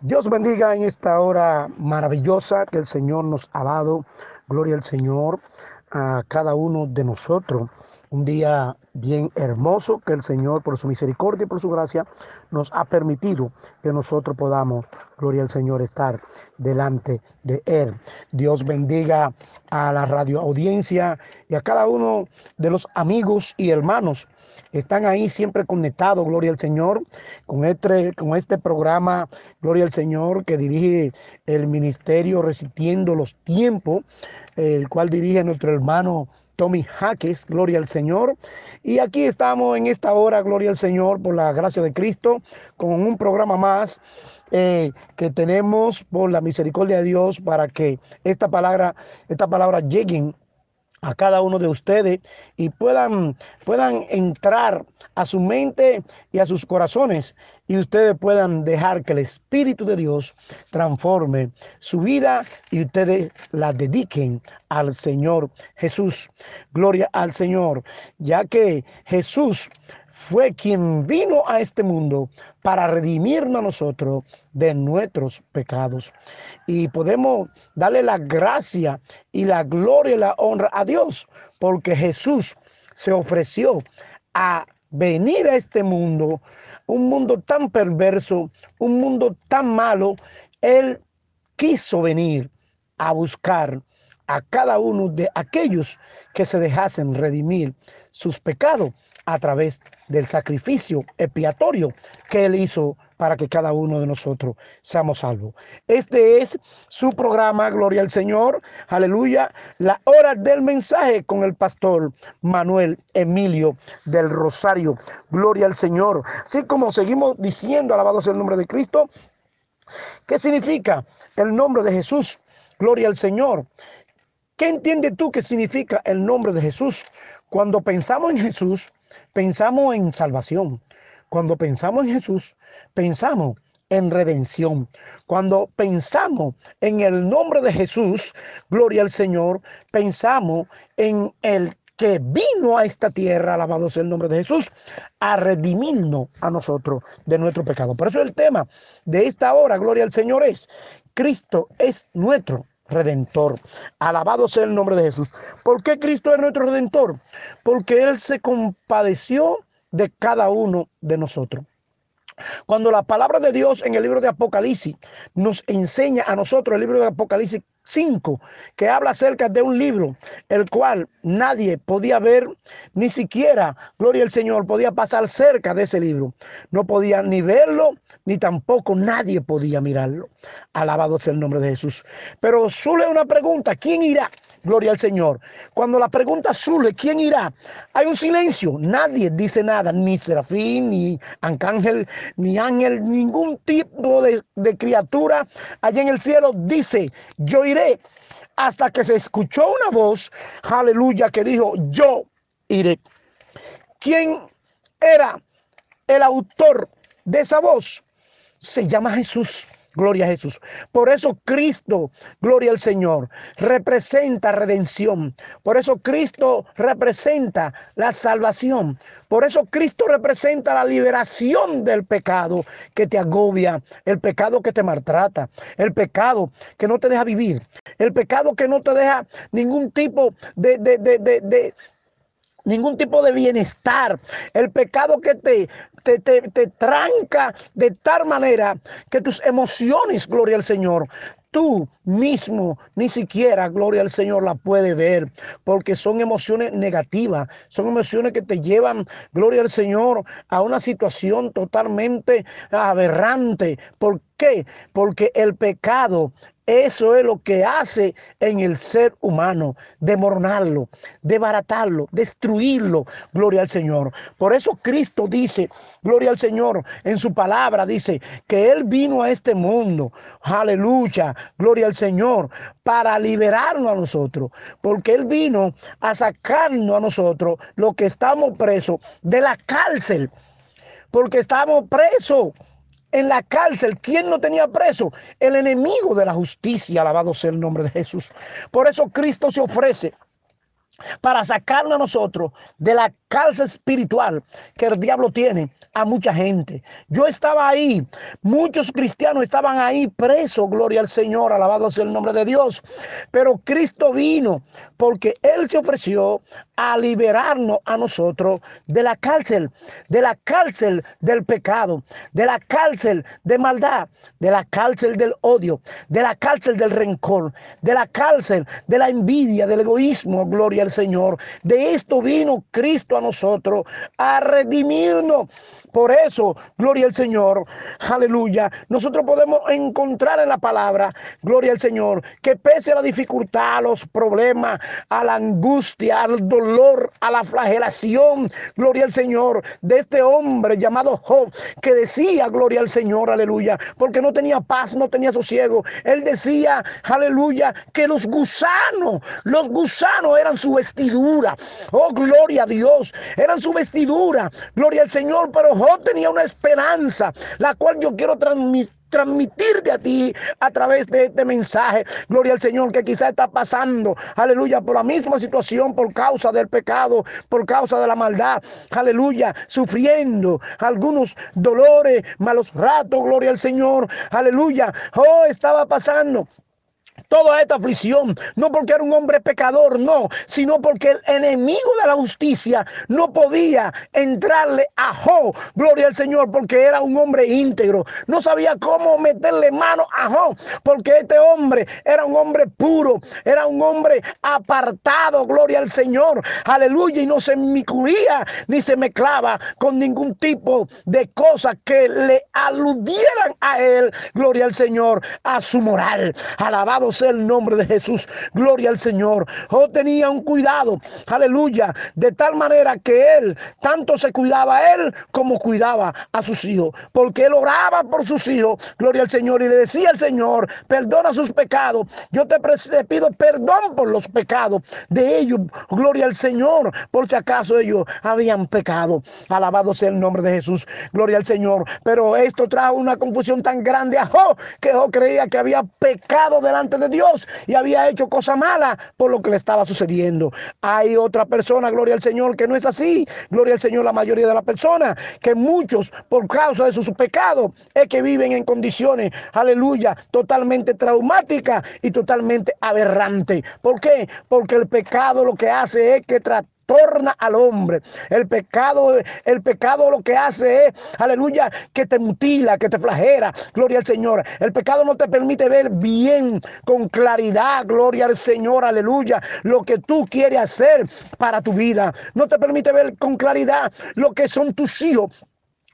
Dios bendiga en esta hora maravillosa que el Señor nos ha dado. Gloria al Señor a cada uno de nosotros. Un día bien hermoso que el Señor por su misericordia y por su gracia nos ha permitido que nosotros podamos, gloria al Señor, estar delante de Él. Dios bendiga a la radio audiencia y a cada uno de los amigos y hermanos están ahí siempre conectados, gloria al Señor, con este, con este programa, gloria al Señor, que dirige el ministerio Resistiendo los Tiempos, el cual dirige nuestro hermano Tommy Jaques, gloria al Señor. Y aquí estamos en esta hora, gloria al Señor, por la gracia de Cristo, con un programa más eh, que tenemos por la misericordia de Dios para que esta palabra, esta palabra lleguen a cada uno de ustedes y puedan, puedan entrar a su mente y a sus corazones y ustedes puedan dejar que el Espíritu de Dios transforme su vida y ustedes la dediquen al Señor Jesús. Gloria al Señor, ya que Jesús fue quien vino a este mundo para redimirnos a nosotros de nuestros pecados. Y podemos darle la gracia y la gloria y la honra a Dios, porque Jesús se ofreció a venir a este mundo, un mundo tan perverso, un mundo tan malo. Él quiso venir a buscar a cada uno de aquellos que se dejasen redimir sus pecados a través del sacrificio expiatorio que Él hizo para que cada uno de nosotros seamos salvos. Este es su programa, Gloria al Señor, aleluya, la hora del mensaje con el pastor Manuel Emilio del Rosario. Gloria al Señor. Así como seguimos diciendo, alabado sea el nombre de Cristo, ¿qué significa el nombre de Jesús? Gloria al Señor. ¿Qué entiendes tú que significa el nombre de Jesús? Cuando pensamos en Jesús, pensamos en salvación. Cuando pensamos en Jesús, pensamos en redención. Cuando pensamos en el nombre de Jesús, gloria al Señor, pensamos en el que vino a esta tierra, alabado sea el nombre de Jesús, a redimirnos a nosotros de nuestro pecado. Por eso el tema de esta hora, gloria al Señor, es Cristo es nuestro redentor. Alabado sea el nombre de Jesús. ¿Por qué Cristo es nuestro redentor? Porque Él se compadeció de cada uno de nosotros. Cuando la palabra de Dios en el libro de Apocalipsis nos enseña a nosotros, el libro de Apocalipsis 5, que habla acerca de un libro, el cual nadie podía ver, ni siquiera, gloria al Señor, podía pasar cerca de ese libro. No podía ni verlo, ni tampoco nadie podía mirarlo. Alabado sea el nombre de Jesús. Pero sule una pregunta, ¿quién irá? Gloria al Señor. Cuando la pregunta surge, ¿quién irá? Hay un silencio. Nadie dice nada, ni serafín, ni arcángel, ni ángel, ningún tipo de, de criatura allá en el cielo dice, yo iré. Hasta que se escuchó una voz, aleluya, que dijo, yo iré. ¿Quién era el autor de esa voz? Se llama Jesús. Gloria a Jesús. Por eso Cristo, gloria al Señor, representa redención. Por eso Cristo representa la salvación. Por eso Cristo representa la liberación del pecado que te agobia, el pecado que te maltrata, el pecado que no te deja vivir, el pecado que no te deja ningún tipo de, de, de, de ningún tipo de bienestar. El pecado que te, te, te, tranca de tal manera que tus emociones, gloria al Señor, tú mismo ni siquiera, gloria al Señor, la puedes ver, porque son emociones negativas, son emociones que te llevan, gloria al Señor, a una situación totalmente aberrante. ¿Por qué? Porque el pecado eso es lo que hace en el ser humano, demornarlo, desbaratarlo, destruirlo. Gloria al Señor. Por eso Cristo dice, gloria al Señor, en su palabra dice que Él vino a este mundo, aleluya, gloria al Señor, para liberarnos a nosotros, porque Él vino a sacarnos a nosotros, lo que estamos presos, de la cárcel, porque estamos presos en la cárcel. ¿Quién no tenía preso? El enemigo de la justicia, alabado sea el nombre de Jesús. Por eso Cristo se ofrece para sacarnos a nosotros de la cárcel espiritual que el diablo tiene a mucha gente. Yo estaba ahí, muchos cristianos estaban ahí presos, gloria al Señor, alabado sea el nombre de Dios. Pero Cristo vino porque Él se ofreció a liberarnos a nosotros de la cárcel, de la cárcel del pecado, de la cárcel de maldad, de la cárcel del odio, de la cárcel del rencor, de la cárcel de la envidia, del egoísmo, gloria al Señor. De esto vino Cristo a nosotros a redimirnos. Por eso, gloria al Señor, aleluya. Nosotros podemos encontrar en la palabra, gloria al Señor, que pese a la dificultad, a los problemas, a la angustia, al dolor, a la flagelación, gloria al Señor, de este hombre llamado Job, que decía, gloria al Señor, aleluya, porque no tenía paz, no tenía sosiego. Él decía, aleluya, que los gusanos, los gusanos eran su vestidura. Oh, gloria a Dios, eran su vestidura, gloria al Señor, pero Job tenía una esperanza, la cual yo quiero transmitir transmitirte a ti a través de este mensaje. Gloria al Señor que quizá está pasando, aleluya, por la misma situación, por causa del pecado, por causa de la maldad, aleluya, sufriendo algunos dolores, malos ratos, gloria al Señor, aleluya. Oh, estaba pasando toda esta aflicción, no porque era un hombre pecador, no, sino porque el enemigo de la justicia no podía entrarle a Job, gloria al Señor, porque era un hombre íntegro, no sabía cómo meterle mano a Job, porque este hombre era un hombre puro, era un hombre apartado, gloria al Señor, aleluya, y no se miculía ni se mezclaba con ningún tipo de cosa que le aludieran a él, gloria al Señor, a su moral, alabado el nombre de Jesús. Gloria al Señor. Oh, tenía un cuidado, aleluya, de tal manera que él tanto se cuidaba a él como cuidaba a sus hijos, porque él oraba por sus hijos. Gloria al Señor y le decía al Señor, perdona sus pecados. Yo te, pido perdón por los pecados de ellos. Gloria al Señor, por si acaso ellos habían pecado. Alabado sea el nombre de Jesús. Gloria al Señor. Pero esto trajo una confusión tan grande a Job que Job creía que había pecado delante de Dios y había hecho cosa mala por lo que le estaba sucediendo. Hay otra persona, gloria al Señor, que no es así. Gloria al Señor, la mayoría de las personas, que muchos por causa de sus pecados es que viven en condiciones, aleluya, totalmente traumáticas y totalmente aberrantes. ¿Por qué? Porque el pecado lo que hace es que trata torna al hombre. El pecado, el pecado lo que hace es, aleluya, que te mutila, que te flagera. Gloria al Señor. El pecado no te permite ver bien, con claridad, gloria al Señor, aleluya, lo que tú quieres hacer para tu vida. No te permite ver con claridad lo que son tus hijos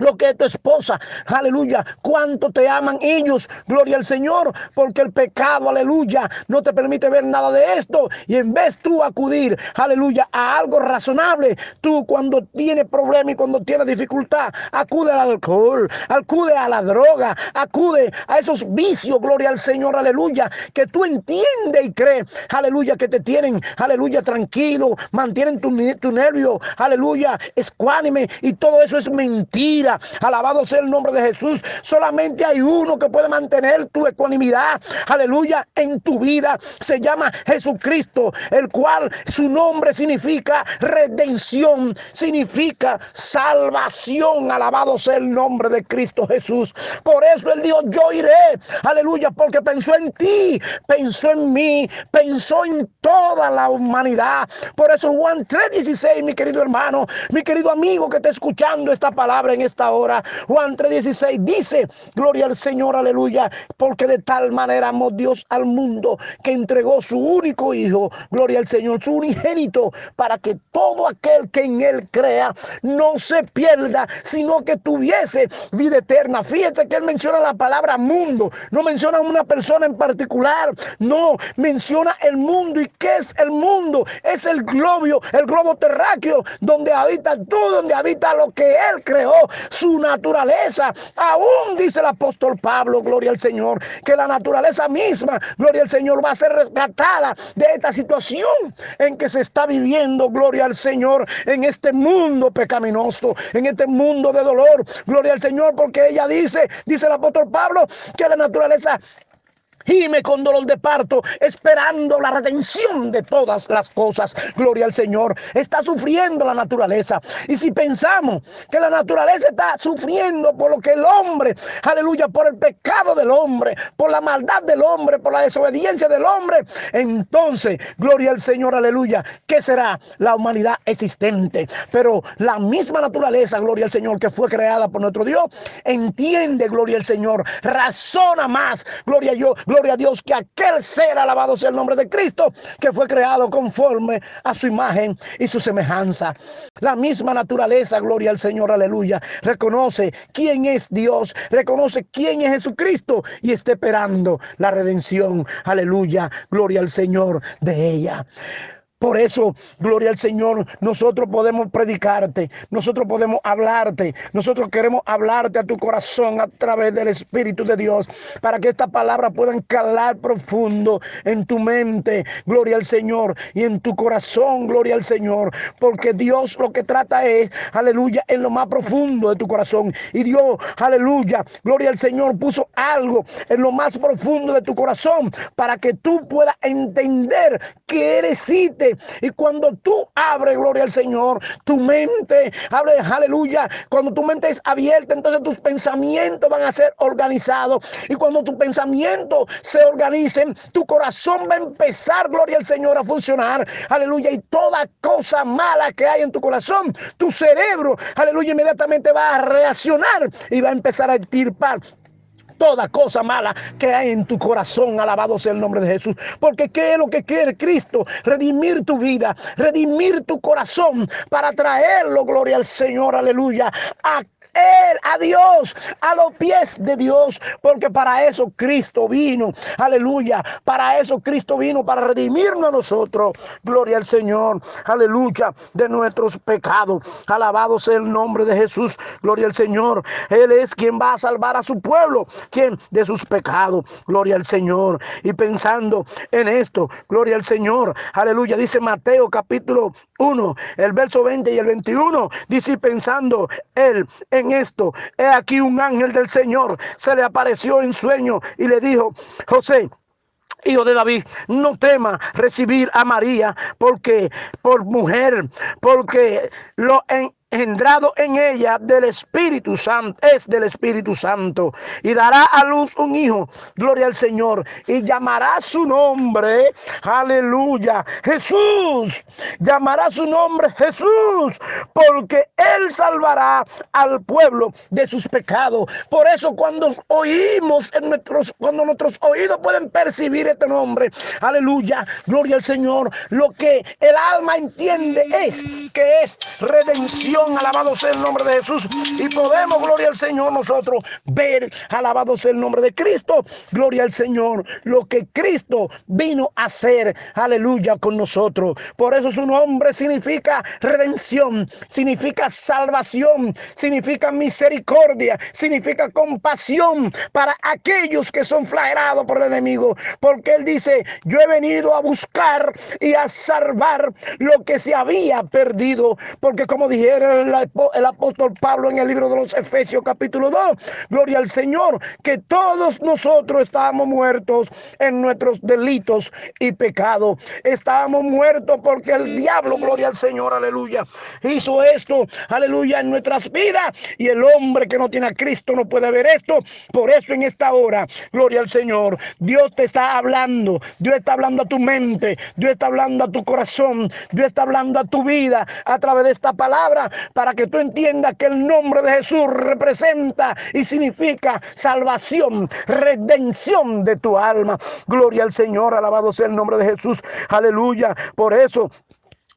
lo que es tu esposa, aleluya, cuánto te aman ellos, gloria al Señor, porque el pecado, aleluya, no te permite ver nada de esto. Y en vez tú acudir, aleluya, a algo razonable, tú cuando tienes problema y cuando tienes dificultad, acude al alcohol, acude a la droga, acude a esos vicios, gloria al Señor, aleluya, que tú entiendes y crees, aleluya, que te tienen, aleluya, tranquilo, mantienen tu, nervio, aleluya, escuánime y todo eso es mentira Alabado sea el nombre de Jesús. Solamente hay uno que puede mantener tu ecuanimidad. Aleluya. En tu vida se llama Jesucristo, el cual su nombre significa redención, significa salvación. Alabado sea el nombre de Cristo Jesús. Por eso él dijo, yo iré. Aleluya, porque pensó en ti, pensó en mí, pensó en toda la humanidad. Por eso Juan 3:16, mi querido hermano, mi querido amigo que está escuchando esta palabra en esta. Juan 3:16 dice, gloria al Señor, aleluya, porque de tal manera amó Dios al mundo que entregó su único Hijo, gloria al Señor, su unigénito, para que todo aquel que en él crea no se pierda, sino que tuviese vida eterna. Fíjate que él menciona la palabra mundo, no menciona una persona en particular, no, menciona el mundo. ¿Y qué es el mundo? Es el globo, el globo terráqueo, donde habita tú, donde habita lo que él creó, su naturaleza. Aún dice el apóstol Pablo, gloria al Señor, que la naturaleza misma, gloria al Señor, va a ser rescatada de esta situación en que se está viviendo, gloria al Señor, en este mundo pecaminoso, en este mundo de dolor, gloria al Señor, porque ella dice, dice el apóstol Pablo, que la naturaleza gime con dolor de parto, esperando la redención de todas las cosas. Gloria al Señor. Está sufriendo la naturaleza. Y si pensamos que la naturaleza está sufriendo por lo que el hombre, aleluya, por el pecado del hombre, por la maldad del hombre, por la desobediencia del hombre, entonces, gloria al Señor, aleluya, ¿qué será la humanidad existente? Pero la misma naturaleza, gloria al Señor, que fue creada por nuestro Dios, entiende, gloria al Señor, razona más, gloria a Dios, gloria a Dios, que aquel ser, alabado sea el nombre de Cristo, que fue creado conforme a su imagen y su semejanza. La misma naturaleza, gloria al Señor, aleluya, reconoce quién es Dios, reconoce quién es Jesucristo y está esperando la redención, aleluya, gloria al Señor de ella. Por eso, gloria al Señor, nosotros podemos predicarte, nosotros podemos hablarte, nosotros queremos hablarte a tu corazón a través del Espíritu de Dios, para que esta palabra puedan calar profundo en tu mente, gloria al Señor, y en tu corazón, gloria al Señor, porque Dios lo que trata es, aleluya, en lo más profundo de tu corazón. Y Dios, aleluya, gloria al Señor, puso algo en lo más profundo de tu corazón para que tú puedas entender que eres y cuando tú abres, gloria al Señor, tu mente, abre, aleluya. Cuando tu mente es abierta, entonces tus pensamientos van a ser organizados. Y cuando tus pensamientos se organicen, tu corazón va a empezar, gloria al Señor, a funcionar. Aleluya. Y toda cosa mala que hay en tu corazón, tu cerebro, aleluya, inmediatamente va a reaccionar y va a empezar a estirpar toda cosa mala que hay en tu corazón. Alabado sea el nombre de Jesús. Porque ¿qué es lo que quiere Cristo? Redimir tu vida, redimir tu corazón para traerlo, gloria al Señor, aleluya, a él, a Dios, a los pies de Dios, porque para eso Cristo vino, aleluya, para eso Cristo vino, para redimirnos a nosotros, gloria al Señor, aleluya, de nuestros pecados, alabado sea el nombre de Jesús, gloria al Señor, Él es quien va a salvar a su pueblo, quien de sus pecados, gloria al Señor, y pensando en esto, gloria al Señor, aleluya, dice Mateo capítulo 1, el verso 20 y el 21, dice pensando Él, en esto. He aquí un ángel del Señor se le apareció en sueño y le dijo, José, hijo de David, no tema recibir a María porque por mujer, porque lo en, engendrado en ella del Espíritu Santo, es del Espíritu Santo, y dará a luz un hijo, gloria al Señor, y llamará su nombre, aleluya, Jesús, llamará su nombre Jesús, porque él salvará al pueblo de sus pecados. Por eso cuando oímos en nuestros, cuando nuestros oídos pueden percibir este nombre, aleluya, gloria al Señor, lo que el alma entiende es que es redención alabado sea el nombre de Jesús. Y podemos, gloria al Señor, nosotros ver, alabado sea el nombre de Cristo, gloria al Señor, lo que Cristo vino a hacer, aleluya, con nosotros. Por eso su nombre significa redención, significa salvación, significa misericordia, significa compasión para aquellos que son flagelados por el enemigo. Porque Él dice, yo he venido a buscar y a salvar lo que se había perdido. Porque como dijeron, el, apóstol Pablo en el libro de los Efesios capítulo 2. Gloria al Señor, que todos nosotros estábamos muertos en nuestros delitos y pecados. Estábamos muertos porque el diablo, gloria al Señor, aleluya, hizo esto, aleluya, en nuestras vidas. Y el hombre que no tiene a Cristo no puede ver esto. Por eso en esta hora, gloria al Señor, Dios te está hablando. Dios está hablando a tu mente. Dios está hablando a tu corazón. Dios está hablando a tu vida a través de esta palabra para que tú entiendas que el nombre de Jesús representa y significa salvación, redención de tu alma. Gloria al Señor, alabado sea el nombre de Jesús. Aleluya. Por eso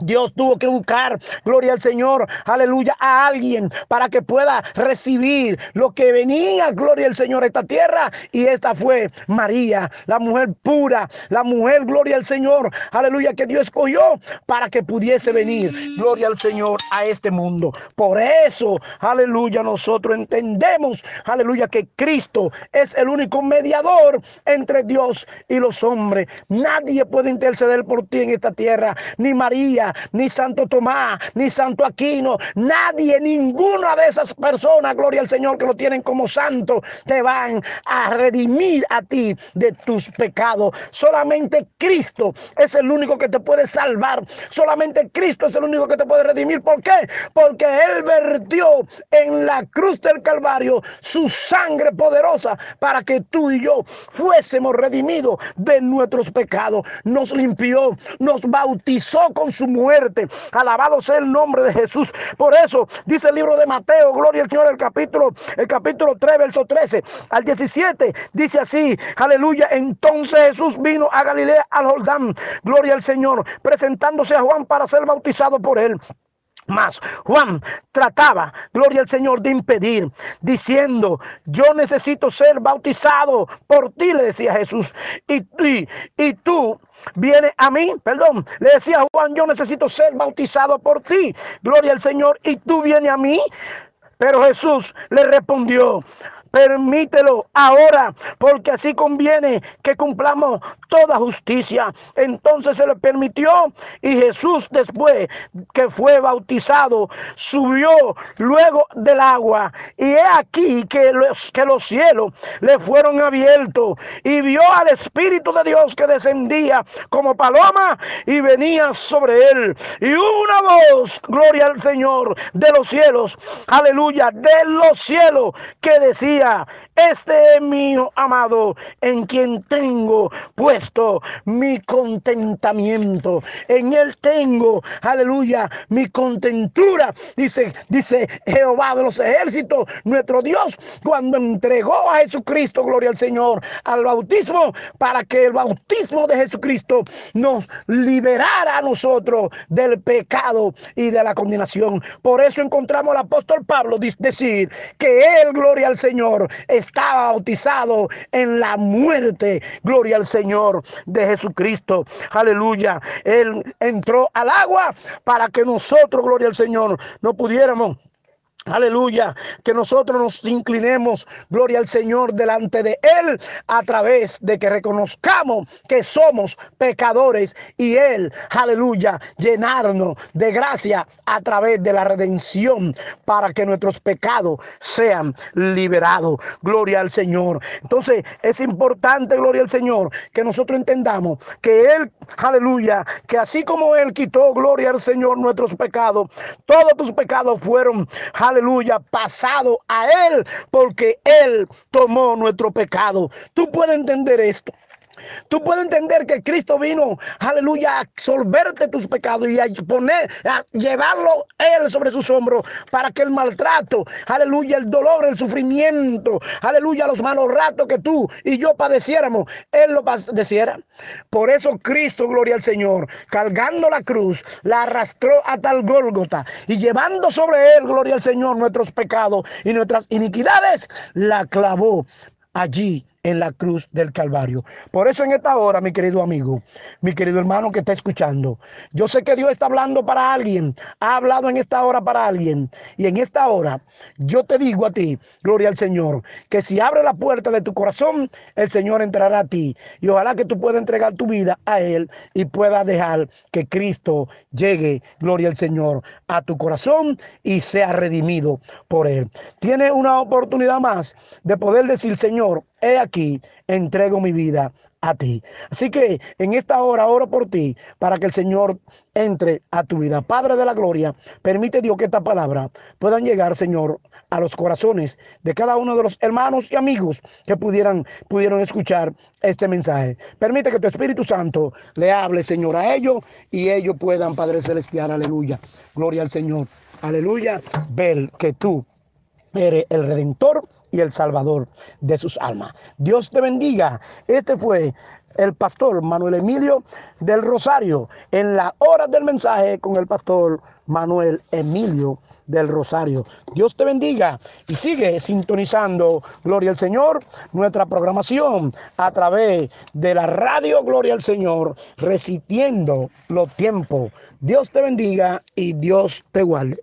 Dios tuvo que buscar, gloria al Señor, aleluya, a alguien para que pueda recibir lo que venía, gloria al Señor, a esta tierra. Y esta fue María, la mujer pura, la mujer, gloria al Señor, aleluya, que Dios escogió para que pudiese venir, gloria al Señor, a este mundo. Por eso, aleluya, nosotros entendemos, aleluya, que Cristo es el único mediador entre Dios y los hombres. Nadie puede interceder por ti en esta tierra, ni María Ni Santo Tomás, ni Santo Aquino, nadie, ninguna de esas personas, gloria al Señor, que lo tienen como santo, te van a redimir a ti de tus pecados. Solamente Cristo es el único que te puede salvar. Solamente Cristo es el único que te puede redimir. ¿Por qué? Porque Él vertió en la cruz del Calvario su sangre poderosa para que tú y yo fuésemos redimidos de nuestros pecados. Nos limpió, nos bautizó con su muerte. Alabado sea el nombre de Jesús. Por eso dice el libro de Mateo, gloria al Señor, el capítulo, el capítulo 3, verso 13 al 17. Dice así, aleluya. Entonces Jesús vino a Galilea, al Jordán, gloria al Señor, presentándose a Juan para ser bautizado por él. Mas Juan trataba, gloria al Señor, de impedir, diciendo, yo necesito ser bautizado por ti, le decía Jesús. Y, y, y tú vienes a mí, perdón, le decía Juan, yo necesito ser bautizado por ti, gloria al Señor, y tú vienes a mí. Pero Jesús le respondió, Permítelo ahora, porque así conviene que cumplamos toda justicia. Entonces se le permitió y Jesús después que fue bautizado subió luego del agua. Y he aquí que los, que los cielos le fueron abiertos y vio al Espíritu de Dios que descendía como paloma y venía sobre él. Y hubo una voz, gloria al Señor, de los cielos, aleluya, de los cielos que decía, este es mi amado en quien tengo puesto mi contentamiento. En él tengo, aleluya, mi contentura. Dice, dice Jehová de los ejércitos, nuestro Dios, cuando entregó a Jesucristo, gloria al Señor, al bautismo, para que el bautismo de Jesucristo nos liberara a nosotros del pecado y de la condenación. Por eso encontramos al apóstol Pablo decir que él, gloria al Señor, estaba bautizado en la muerte. Gloria al Señor de Jesucristo. Aleluya. Él entró al agua para que nosotros, gloria al Señor, no pudiéramos Aleluya, que nosotros nos inclinemos, gloria al Señor, delante de Él, a través de que reconozcamos que somos pecadores y Él, aleluya, llenarnos de gracia a través de la redención para que nuestros pecados sean liberados. Gloria al Señor. Entonces es importante, gloria al Señor, que nosotros entendamos que Él, aleluya, que así como Él quitó, gloria al Señor, nuestros pecados, todos tus pecados fueron, aleluya, aleluya, pasado a Él, porque Él tomó nuestro pecado. Tú puedes entender esto. Tú puedes entender que Cristo vino, aleluya, a absolverte tus pecados y a poner, a llevarlo Él sobre sus hombros para que el maltrato, aleluya, el dolor, el sufrimiento, aleluya, los malos ratos que tú y yo padeciéramos, Él lo padeciera. Por eso Cristo, gloria al Señor, cargando la cruz, la arrastró hasta el Gólgota y llevando sobre Él, gloria al Señor, nuestros pecados y nuestras iniquidades, la clavó allí en la cruz del Calvario. Por eso en esta hora, mi querido amigo, mi querido hermano que está escuchando, yo sé que Dios está hablando para alguien, ha hablado en esta hora para alguien. Y en esta hora, yo te digo a ti, gloria al Señor, que si abre la puerta de tu corazón, el Señor entrará a ti. Y ojalá que tú puedas entregar tu vida a Él y puedas dejar que Cristo llegue, gloria al Señor, a tu corazón y sea redimido por Él. Tiene una oportunidad más de poder decir, Señor, he aquí, entrego mi vida a ti. Así que en esta hora oro por ti para que el Señor entre a tu vida. Padre de la gloria, permite Dios que esta palabra puedan llegar, Señor, a los corazones de cada uno de los hermanos y amigos que pudieran, pudieron escuchar este mensaje. Permite que tu Espíritu Santo le hable, Señor, a ellos y ellos puedan, Padre Celestial, aleluya. Gloria al Señor. Aleluya. Ver que tú eres el redentor y el salvador de sus almas. Dios te bendiga. Este fue el pastor Manuel Emilio del Rosario en la hora del mensaje con el pastor Manuel Emilio del Rosario. Dios te bendiga y sigue sintonizando, Gloria al Señor, nuestra programación a través de la radio Gloria al Señor, resistiendo los tiempos. Dios te bendiga y Dios te guarde.